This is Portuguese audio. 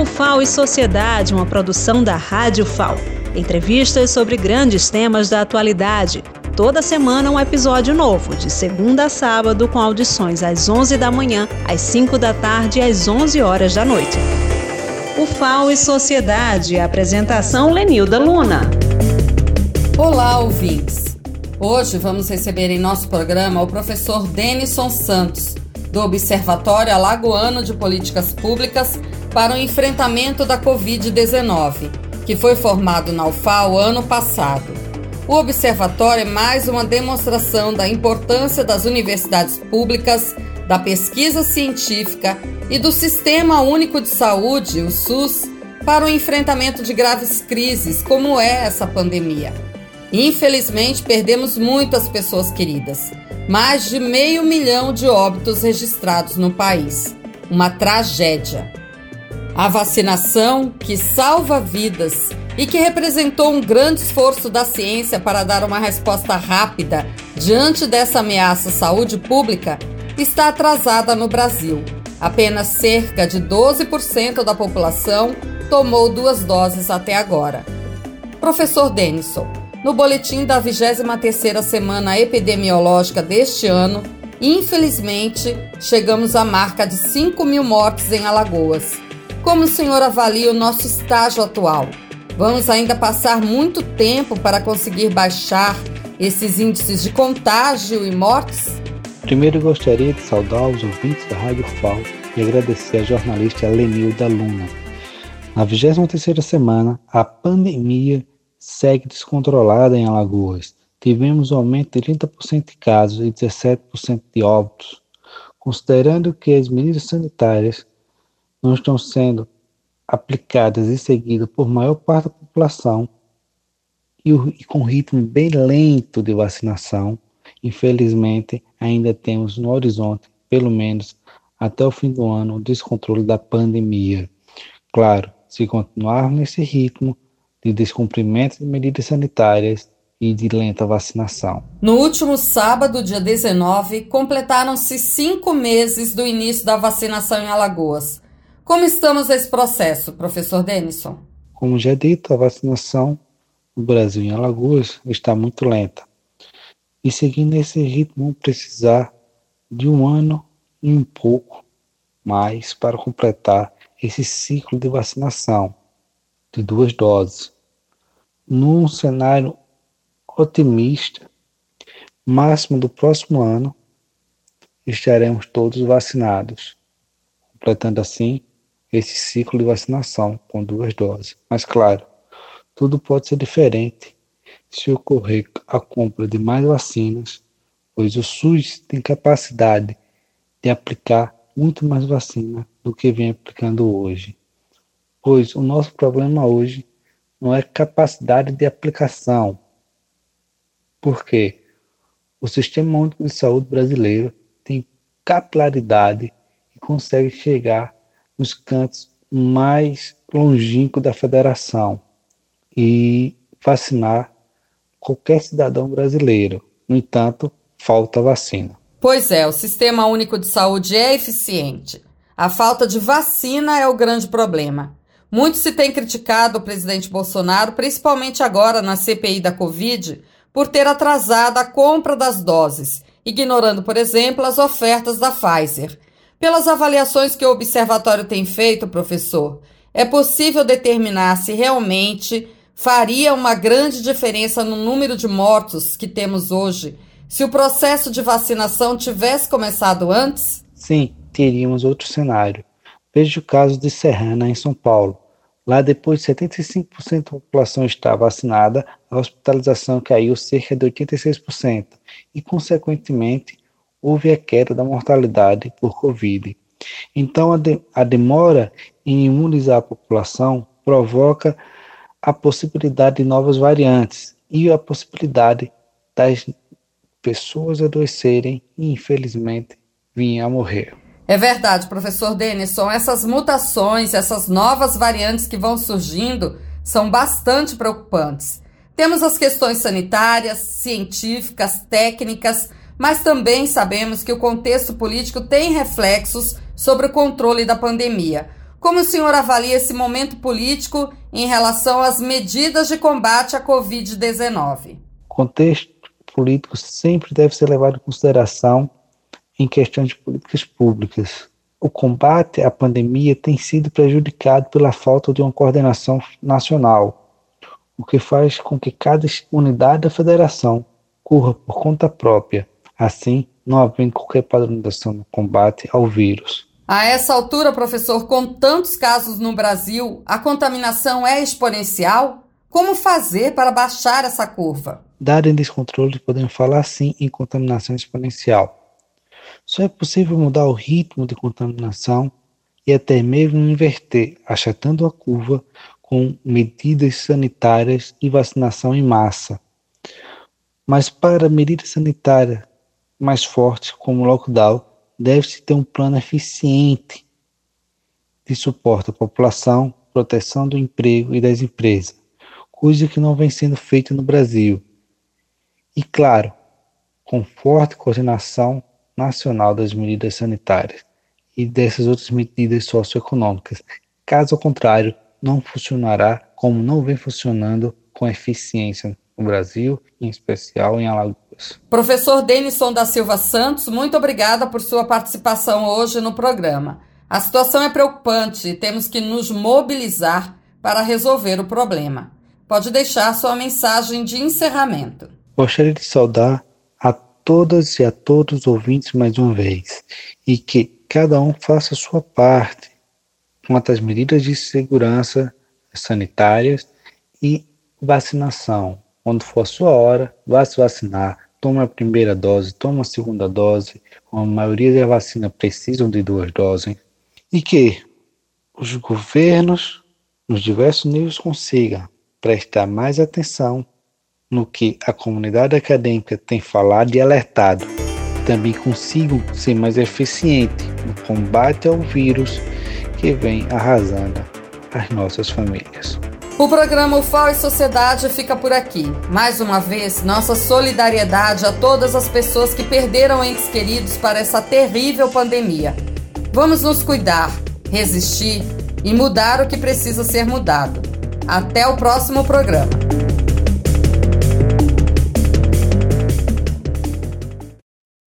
O FAO e Sociedade, uma produção da Rádio FAO. Entrevistas sobre grandes temas da atualidade. Toda semana um episódio novo, de segunda a sábado, com audições às 11 da manhã, às 5 da tarde e às 11 horas da noite. O FAO e Sociedade, apresentação Lenilda Luna. Olá, ouvintes. Hoje vamos receber em nosso programa o professor Denison Santos, do Observatório Alagoano de Políticas Públicas para o Enfrentamento da Covid-19, que foi formado na UFAO ano passado. O observatório é mais uma demonstração da importância das universidades públicas, da pesquisa científica e do Sistema Único de Saúde, o SUS, para o enfrentamento de graves crises, como é essa pandemia. Infelizmente, perdemos muitas pessoas queridas mais de meio milhão de óbitos registrados no país. Uma tragédia. A vacinação, que salva vidas e que representou um grande esforço da ciência para dar uma resposta rápida diante dessa ameaça à saúde pública, está atrasada no Brasil. Apenas cerca de 12% da população tomou duas doses até agora. Professor Denison, no boletim da 23ª semana epidemiológica deste ano, infelizmente, chegamos à marca de 5 mil mortes em Alagoas. Como o senhor avalia o nosso estágio atual? Vamos ainda passar muito tempo para conseguir baixar esses índices de contágio e mortes? Primeiro gostaria de saudar os ouvintes da Rádio FAO e agradecer a jornalista Lenilda Luna. Na 23ª semana, a pandemia segue descontrolada em Alagoas. Tivemos um aumento de 30% de casos e 17% de óbitos. Considerando que as medidas sanitárias não estão sendo aplicadas e seguidas por maior parte da população e, e com ritmo bem lento de vacinação, infelizmente ainda temos no horizonte, pelo menos até o fim do ano, o descontrole da pandemia. Claro, se continuar nesse ritmo, de descumprimento de medidas sanitárias e de lenta vacinação. No último sábado, dia 19, completaram-se cinco meses do início da vacinação em Alagoas. Como estamos nesse processo, professor Denison? Como já dito, a vacinação no Brasil em Alagoas está muito lenta. E seguindo esse ritmo, precisar de um ano e um pouco mais para completar esse ciclo de vacinação de duas doses. Num cenário otimista, máximo do próximo ano, estaremos todos vacinados, completando assim esse ciclo de vacinação com duas doses. Mas claro, tudo pode ser diferente se ocorrer a compra de mais vacinas, pois o SUS tem capacidade de aplicar muito mais vacina do que vem aplicando hoje pois o nosso problema hoje não é capacidade de aplicação. Porque o Sistema Único de Saúde brasileiro tem capilaridade e consegue chegar nos cantos mais longínquos da federação e vacinar qualquer cidadão brasileiro. No entanto, falta vacina. Pois é, o Sistema Único de Saúde é eficiente. A falta de vacina é o grande problema. Muito se tem criticado o presidente Bolsonaro, principalmente agora na CPI da Covid, por ter atrasado a compra das doses, ignorando, por exemplo, as ofertas da Pfizer. Pelas avaliações que o observatório tem feito, professor, é possível determinar se realmente faria uma grande diferença no número de mortos que temos hoje se o processo de vacinação tivesse começado antes? Sim, teríamos outro cenário. Veja o caso de Serrana, em São Paulo. Lá, depois de 75% da população estar vacinada, a hospitalização caiu cerca de 86% e, consequentemente, houve a queda da mortalidade por Covid. Então, a, de, a demora em imunizar a população provoca a possibilidade de novas variantes e a possibilidade das pessoas adoecerem e, infelizmente, virem a morrer. É verdade, professor Denison, essas mutações, essas novas variantes que vão surgindo são bastante preocupantes. Temos as questões sanitárias, científicas, técnicas, mas também sabemos que o contexto político tem reflexos sobre o controle da pandemia. Como o senhor avalia esse momento político em relação às medidas de combate à Covid-19? O contexto político sempre deve ser levado em consideração em questões de políticas públicas. O combate à pandemia tem sido prejudicado pela falta de uma coordenação nacional, o que faz com que cada unidade da federação corra por conta própria, assim não havendo qualquer padronização no combate ao vírus. A essa altura, professor, com tantos casos no Brasil, a contaminação é exponencial? Como fazer para baixar essa curva? Dado em descontrole, podemos falar sim em contaminação exponencial. Só é possível mudar o ritmo de contaminação e até mesmo inverter, achatando a curva com medidas sanitárias e vacinação em massa. Mas para medidas sanitárias mais fortes, como lockdown, deve-se ter um plano eficiente de suporte à população, proteção do emprego e das empresas, coisa que não vem sendo feita no Brasil. E, claro, com forte coordenação nacional das medidas sanitárias e dessas outras medidas socioeconômicas. Caso contrário, não funcionará como não vem funcionando com eficiência no Brasil, em especial em Alagoas. Professor Denison da Silva Santos, muito obrigada por sua participação hoje no programa. A situação é preocupante e temos que nos mobilizar para resolver o problema. Pode deixar sua mensagem de encerramento. Gostaria de saudar a todas e a todos os ouvintes mais uma vez e que cada um faça a sua parte quanto às medidas de segurança sanitárias e vacinação. Quando for a sua hora, vá se vacinar. Tome a primeira dose, tome a segunda dose. A maioria da vacina precisam de duas doses. E que os governos, nos diversos níveis, consigam prestar mais atenção no que a comunidade acadêmica tem falado e alertado. Também consigam ser mais eficientes no combate ao vírus que vem arrasando as nossas famílias. O programa UFAO e Sociedade fica por aqui. Mais uma vez, nossa solidariedade a todas as pessoas que perderam entes queridos para essa terrível pandemia. Vamos nos cuidar, resistir e mudar o que precisa ser mudado. Até o próximo programa.